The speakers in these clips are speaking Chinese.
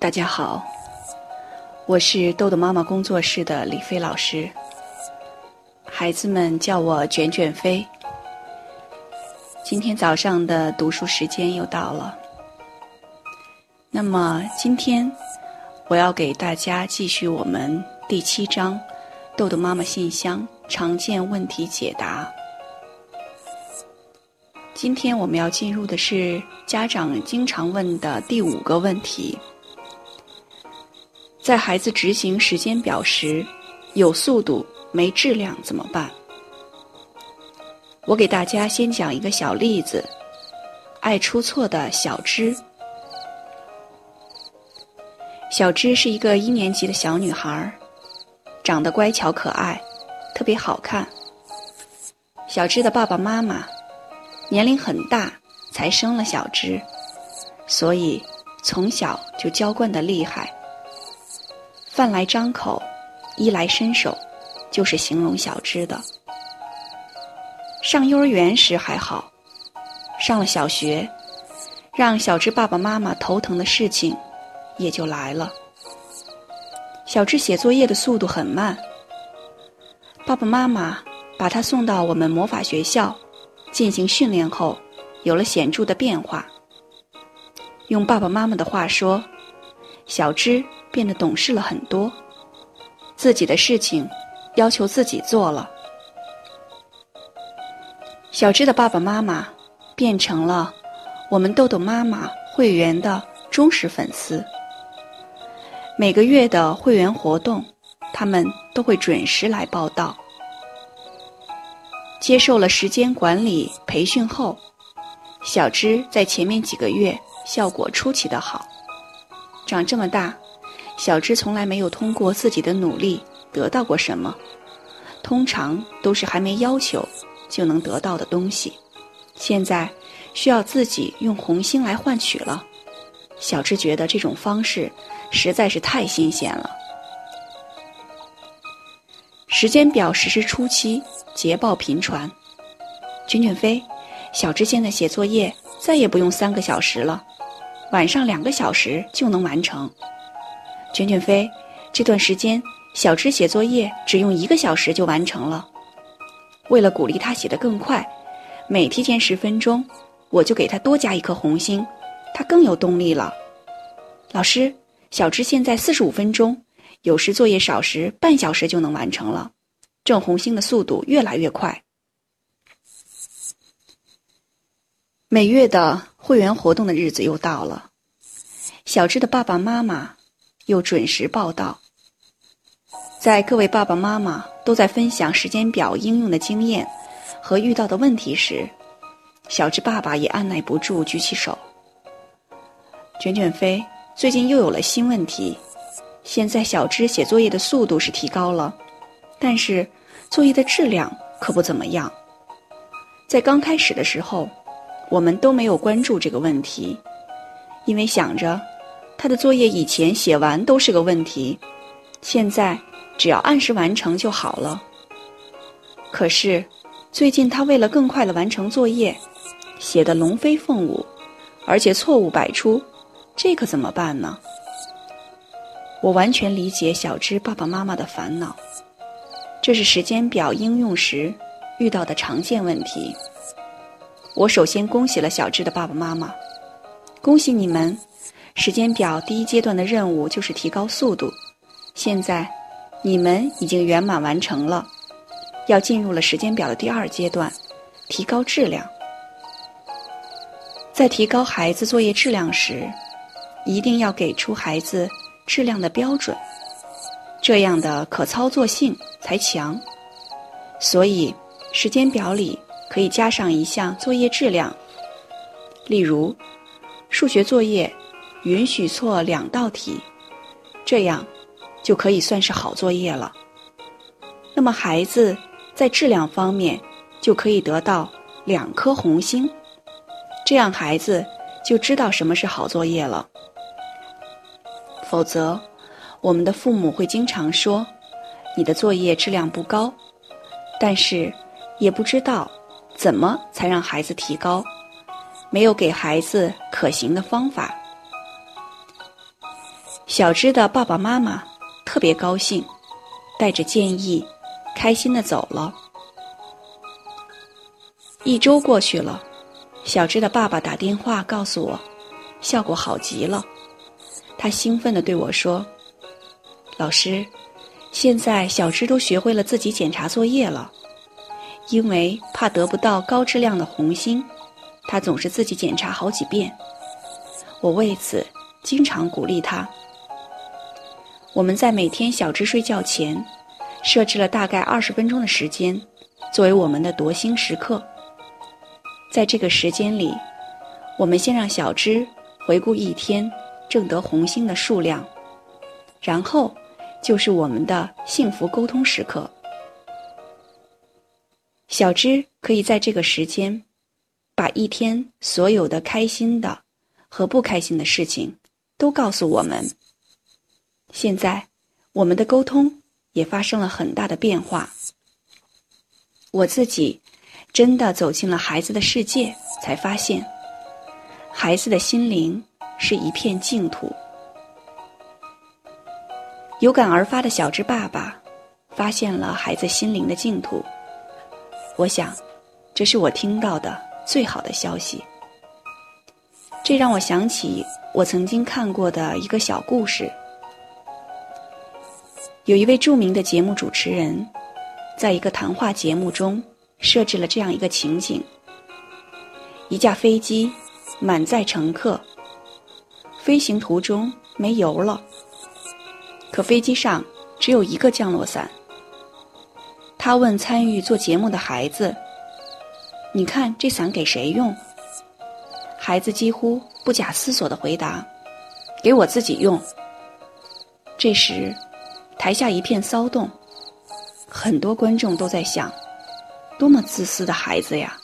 大家好，我是豆豆妈妈工作室的李飞老师，孩子们叫我卷卷飞。今天早上的读书时间又到了，那么今天我要给大家继续我们第七章《豆豆妈妈信箱常见问题解答》。今天我们要进入的是家长经常问的第五个问题：在孩子执行时间表时，有速度没质量怎么办？我给大家先讲一个小例子：爱出错的小芝。小芝是一个一年级的小女孩，长得乖巧可爱，特别好看。小芝的爸爸妈妈。年龄很大才生了小芝，所以从小就娇惯的厉害。饭来张口，衣来伸手，就是形容小芝的。上幼儿园时还好，上了小学，让小芝爸爸妈妈头疼的事情也就来了。小芝写作业的速度很慢，爸爸妈妈把他送到我们魔法学校。进行训练后，有了显著的变化。用爸爸妈妈的话说，小芝变得懂事了很多，自己的事情要求自己做了。小芝的爸爸妈妈变成了我们豆豆妈妈会员的忠实粉丝。每个月的会员活动，他们都会准时来报道。接受了时间管理培训后，小芝在前面几个月效果出奇的好。长这么大，小芝从来没有通过自己的努力得到过什么，通常都是还没要求就能得到的东西。现在需要自己用红心来换取了，小芝觉得这种方式实在是太新鲜了。时间表实施初期。捷报频传，卷卷飞，小芝现在写作业再也不用三个小时了，晚上两个小时就能完成。卷卷飞，这段时间小芝写作业只用一个小时就完成了。为了鼓励他写得更快，每提前十分钟，我就给他多加一颗红心，他更有动力了。老师，小芝现在四十五分钟，有时作业少时半小时就能完成了。挣红星的速度越来越快。每月的会员活动的日子又到了，小芝的爸爸妈妈又准时报道。在各位爸爸妈妈都在分享时间表应用的经验和遇到的问题时，小芝爸爸也按耐不住举起手。卷卷飞最近又有了新问题，现在小芝写作业的速度是提高了。但是，作业的质量可不怎么样。在刚开始的时候，我们都没有关注这个问题，因为想着他的作业以前写完都是个问题，现在只要按时完成就好了。可是，最近他为了更快的完成作业，写的龙飞凤舞，而且错误百出，这可怎么办呢？我完全理解小芝爸爸妈妈的烦恼。这是时间表应用时遇到的常见问题。我首先恭喜了小智的爸爸妈妈，恭喜你们！时间表第一阶段的任务就是提高速度，现在你们已经圆满完成了。要进入了时间表的第二阶段，提高质量。在提高孩子作业质量时，一定要给出孩子质量的标准。这样的可操作性才强，所以时间表里可以加上一项作业质量，例如数学作业允许错两道题，这样就可以算是好作业了。那么孩子在质量方面就可以得到两颗红星，这样孩子就知道什么是好作业了。否则。我们的父母会经常说：“你的作业质量不高。”但是，也不知道怎么才让孩子提高，没有给孩子可行的方法。小芝的爸爸妈妈特别高兴，带着建议，开心的走了。一周过去了，小芝的爸爸打电话告诉我，效果好极了。他兴奋的对我说：“老师，现在小芝都学会了自己检查作业了，因为怕得不到高质量的红心，他总是自己检查好几遍。我为此经常鼓励他。”我们在每天小芝睡觉前，设置了大概二十分钟的时间，作为我们的夺星时刻。在这个时间里，我们先让小芝回顾一天挣得红星的数量，然后就是我们的幸福沟通时刻。小芝可以在这个时间，把一天所有的开心的和不开心的事情都告诉我们。现在，我们的沟通也发生了很大的变化。我自己真的走进了孩子的世界，才发现，孩子的心灵是一片净土。有感而发的小智爸爸，发现了孩子心灵的净土。我想，这是我听到的最好的消息。这让我想起我曾经看过的一个小故事。有一位著名的节目主持人，在一个谈话节目中设置了这样一个情景：一架飞机满载乘客，飞行途中没油了，可飞机上只有一个降落伞。他问参与做节目的孩子：“你看这伞给谁用？”孩子几乎不假思索地回答：“给我自己用。”这时。台下一片骚动，很多观众都在想：多么自私的孩子呀！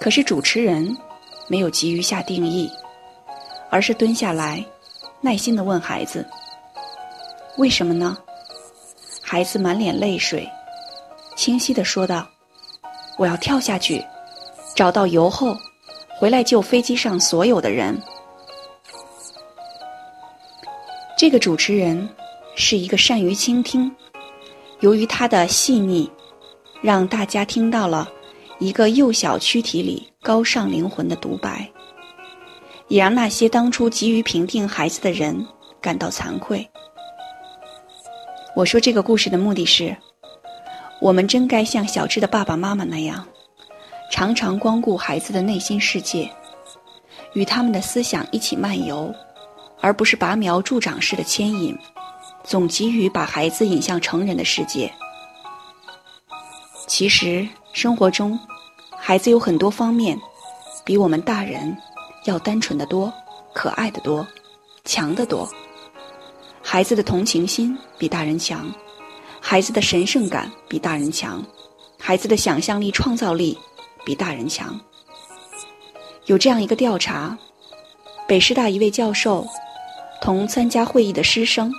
可是主持人没有急于下定义，而是蹲下来，耐心的问孩子：“为什么呢？”孩子满脸泪水，清晰的说道：“我要跳下去，找到油后，回来救飞机上所有的人。”这个主持人。是一个善于倾听，由于他的细腻，让大家听到了一个幼小躯体里高尚灵魂的独白，也让那些当初急于评定孩子的人感到惭愧。我说这个故事的目的是，我们真该像小智的爸爸妈妈那样，常常光顾孩子的内心世界，与他们的思想一起漫游，而不是拔苗助长式的牵引。总急于把孩子引向成人的世界。其实生活中，孩子有很多方面，比我们大人要单纯的多，可爱的多，强得多。孩子的同情心比大人强，孩子的神圣感比大人强，孩子的想象力、创造力比大人强。有这样一个调查：北师大一位教授同参加会议的师生。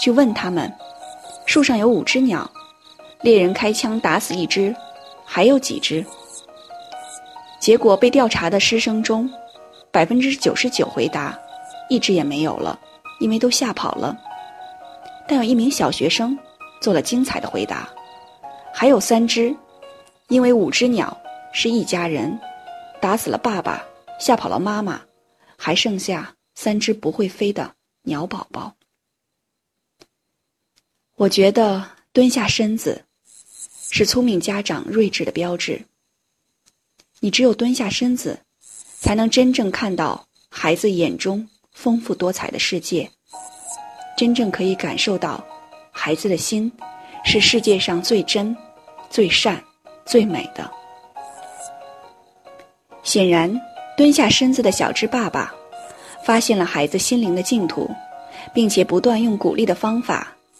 去问他们，树上有五只鸟，猎人开枪打死一只，还有几只？结果被调查的师生中，百分之九十九回答，一只也没有了，因为都吓跑了。但有一名小学生做了精彩的回答，还有三只，因为五只鸟是一家人，打死了爸爸，吓跑了妈妈，还剩下三只不会飞的鸟宝宝。我觉得蹲下身子是聪明家长睿智的标志。你只有蹲下身子，才能真正看到孩子眼中丰富多彩的世界，真正可以感受到孩子的心是世界上最真、最善、最美的。显然，蹲下身子的小智爸爸发现了孩子心灵的净土，并且不断用鼓励的方法。